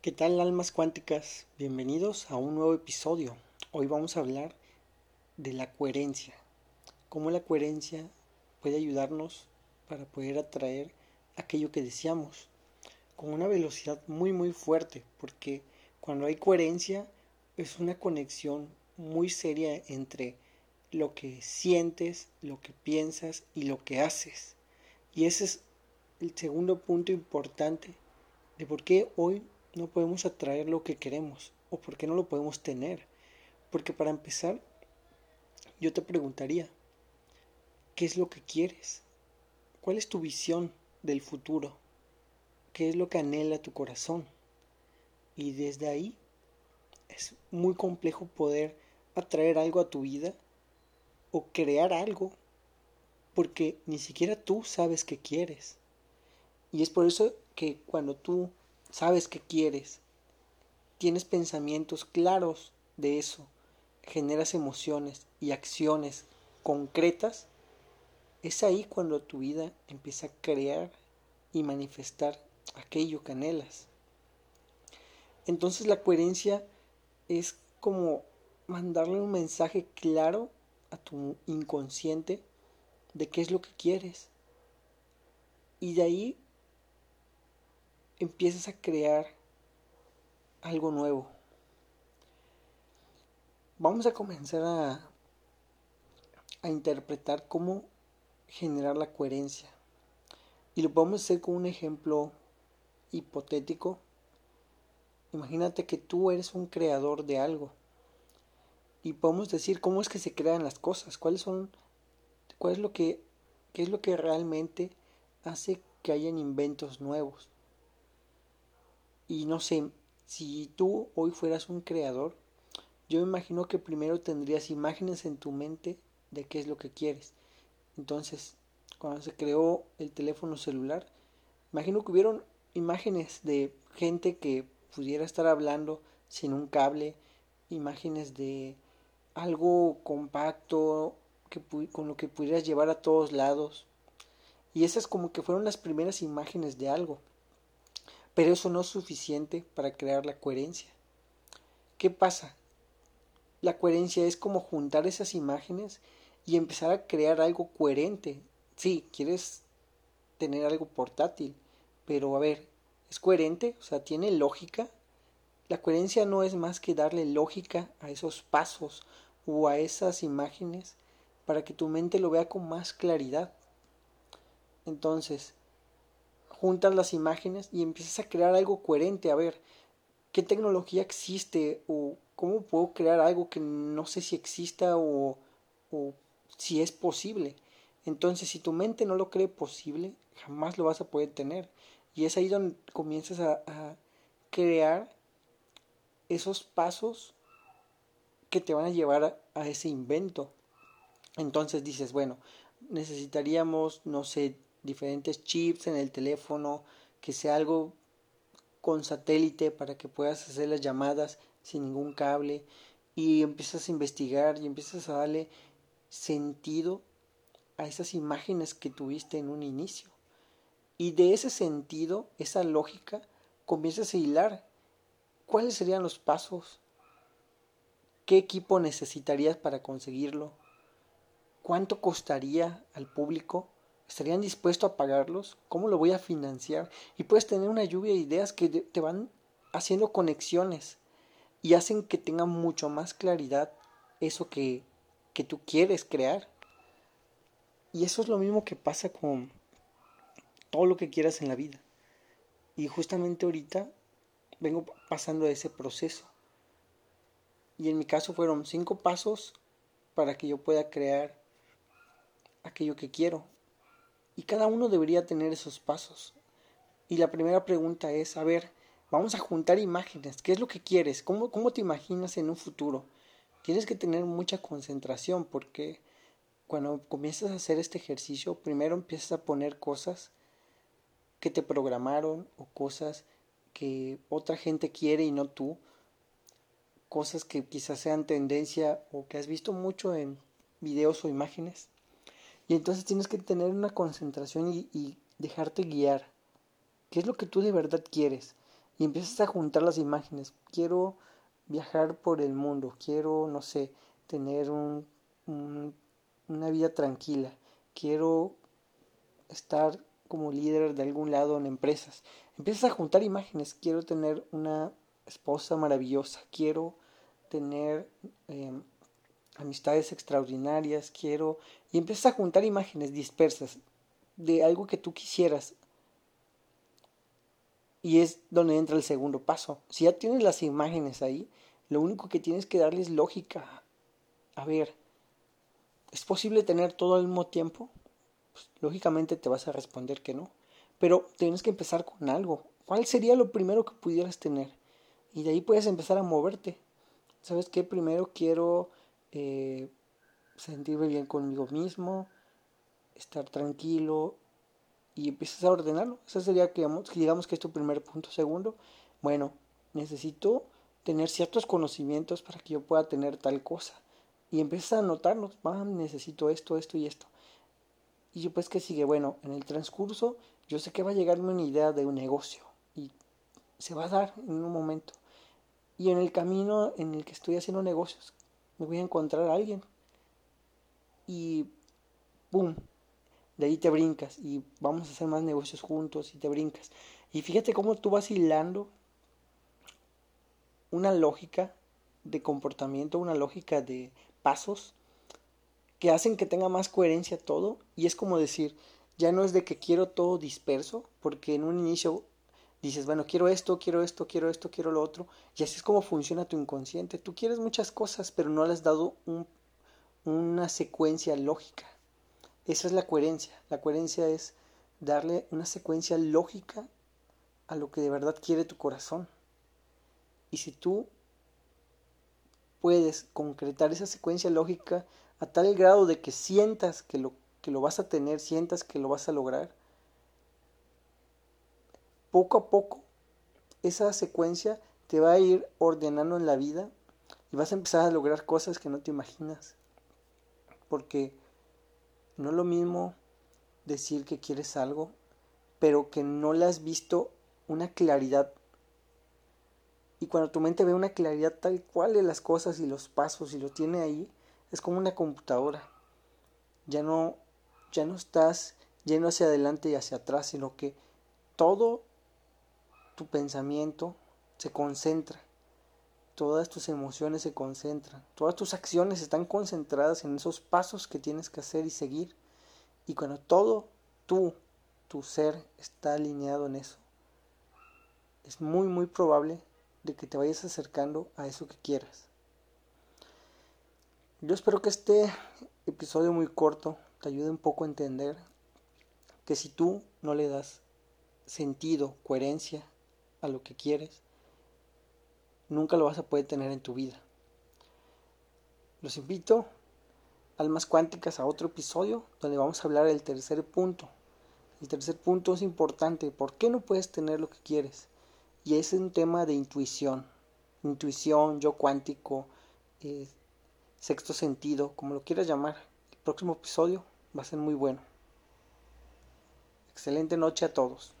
¿Qué tal almas cuánticas? Bienvenidos a un nuevo episodio. Hoy vamos a hablar de la coherencia. Cómo la coherencia puede ayudarnos para poder atraer aquello que deseamos con una velocidad muy muy fuerte porque cuando hay coherencia es una conexión muy seria entre lo que sientes, lo que piensas y lo que haces. Y ese es el segundo punto importante de por qué hoy no podemos atraer lo que queremos o por qué no lo podemos tener. Porque para empezar, yo te preguntaría, ¿qué es lo que quieres? ¿Cuál es tu visión del futuro? ¿Qué es lo que anhela tu corazón? Y desde ahí es muy complejo poder atraer algo a tu vida o crear algo porque ni siquiera tú sabes qué quieres. Y es por eso que cuando tú sabes qué quieres, tienes pensamientos claros de eso, generas emociones y acciones concretas, es ahí cuando tu vida empieza a crear y manifestar aquello que anhelas. Entonces la coherencia es como mandarle un mensaje claro a tu inconsciente de qué es lo que quieres. Y de ahí empiezas a crear algo nuevo. Vamos a comenzar a, interpretar cómo generar la coherencia. Y lo podemos hacer con un ejemplo hipotético. Imagínate que tú eres un creador de algo. Y podemos decir cómo es que se crean las cosas, cuáles son, cuál es lo que, qué es lo que realmente hace que hayan inventos nuevos. Y no sé, si tú hoy fueras un creador, yo me imagino que primero tendrías imágenes en tu mente de qué es lo que quieres. Entonces, cuando se creó el teléfono celular, imagino que hubieron imágenes de gente que pudiera estar hablando sin un cable, imágenes de algo compacto que con lo que pudieras llevar a todos lados. Y esas como que fueron las primeras imágenes de algo. Pero eso no es suficiente para crear la coherencia. ¿Qué pasa? La coherencia es como juntar esas imágenes y empezar a crear algo coherente. Sí, quieres tener algo portátil, pero a ver, ¿es coherente? O sea, ¿tiene lógica? La coherencia no es más que darle lógica a esos pasos o a esas imágenes para que tu mente lo vea con más claridad. Entonces, juntas las imágenes y empiezas a crear algo coherente. A ver, ¿qué tecnología existe? ¿O cómo puedo crear algo que no sé si exista o, o si es posible? Entonces, si tu mente no lo cree posible, jamás lo vas a poder tener. Y es ahí donde comienzas a, crear esos pasos que te van a llevar a, a ese invento. Entonces dices, bueno, necesitaríamos, no sé, diferentes chips en el teléfono, que sea algo con satélite para que puedas hacer las llamadas sin ningún cable y empiezas a investigar y empiezas a darle sentido a esas imágenes que tuviste en un inicio. Y de ese sentido, esa lógica, comienzas a hilar cuáles serían los pasos, qué equipo necesitarías para conseguirlo, cuánto costaría al público ¿Estarían dispuestos a pagarlos? ¿Cómo lo voy a financiar? Y puedes tener una lluvia de ideas que te van haciendo conexiones y hacen que tenga mucho más claridad eso que, que tú quieres crear. Y eso es lo mismo que pasa con todo lo que quieras en la vida. Y justamente ahorita vengo pasando ese proceso. Y en mi caso fueron cinco pasos para que yo pueda crear aquello que quiero. Y cada uno debería tener esos pasos. Y la primera pregunta es, a ver, vamos a juntar imágenes. ¿Qué es lo que quieres? ¿Cómo, cómo te imaginas en un futuro? Tienes que tener mucha concentración porque cuando comienzas a hacer este ejercicio, primero empiezas a poner cosas que te programaron o cosas que otra gente quiere y no tú. Cosas que quizás sean tendencia o que has visto mucho en videos o imágenes. Y entonces tienes que tener una concentración y, dejarte guiar. ¿Qué es lo que tú de verdad quieres? y empiezas a juntar las imágenes. Quiero viajar por el mundo, quiero, no sé, tener un, una vida tranquila, quiero estar como líder de algún lado en empresas. Empiezas a juntar imágenes, quiero tener una esposa maravillosa, quiero tener em, amistades extraordinarias, quiero... Y empiezas a juntar imágenes dispersas de algo que tú quisieras. Y es donde entra el segundo paso. Si ya tienes las imágenes ahí, lo único que tienes que darles lógica. A ver, ¿es posible tener todo al mismo tiempo? Pues, lógicamente te vas a responder que no. Pero tienes que empezar con algo. ¿Cuál sería lo primero que pudieras tener? Y de ahí puedes empezar a moverte. ¿Sabes qué? Primero quiero eh, sentirme bien conmigo mismo, estar tranquilo y empiezas a ordenarlo. Ese sería, digamos, digamos que es tu primer punto. Segundo, bueno, necesito tener ciertos conocimientos para que yo pueda tener tal cosa. Y empiezas a anotarlos, necesito esto, esto y esto. Y yo pues que sigue, bueno, en el transcurso yo sé que va a llegarme una idea de un negocio y se va a dar en un momento. Y en el camino en el que estoy haciendo negocios, me voy a encontrar a alguien. Y ¡pum! De ahí te brincas y vamos a hacer más negocios juntos y te brincas. Y fíjate cómo tú vas hilando una lógica de comportamiento, una lógica de pasos que hacen que tenga más coherencia todo. Y es como decir, ya no es de que quiero todo disperso, porque en un inicio dices, bueno, quiero esto, quiero esto, quiero esto, quiero lo otro, y así es como funciona tu inconsciente. Tú quieres muchas cosas, pero no le has dado una secuencia lógica. Esa es la coherencia. La coherencia es darle una secuencia lógica a lo que de verdad quiere tu corazón. Y si tú puedes concretar esa secuencia lógica a tal grado de que sientas que lo, que lo vas a tener, sientas que lo vas a lograr, poco a poco esa secuencia te va a ir ordenando en la vida y vas a empezar a lograr cosas que no te imaginas. Porque no es lo mismo decir que quieres algo, pero que no le has visto una claridad. Y cuando tu mente ve una claridad tal cual de las cosas y los pasos y lo tiene ahí, es como una computadora. Ya no, ya no estás yendo hacia adelante y hacia atrás, sino que todo tu pensamiento se concentra, todas tus emociones se concentran, todas tus acciones están concentradas en esos pasos que tienes que hacer y seguir. Y cuando todo tú, tu ser, está alineado en eso, es muy, muy probable de que te vayas acercando a eso que quieras. Yo espero que este episodio muy corto te ayude un poco a entender que si tú no le das sentido, coherencia a lo que quieres, nunca lo vas a poder tener en tu vida. Los invito, almas cuánticas, a otro episodio donde vamos a hablar del tercer punto. El tercer punto es importante. ¿Por qué no puedes tener lo que quieres? Y es un tema de intuición. Intuición, yo cuántico, eh, sexto sentido, como lo quieras llamar. El próximo episodio va a ser muy bueno. Excelente noche a todos.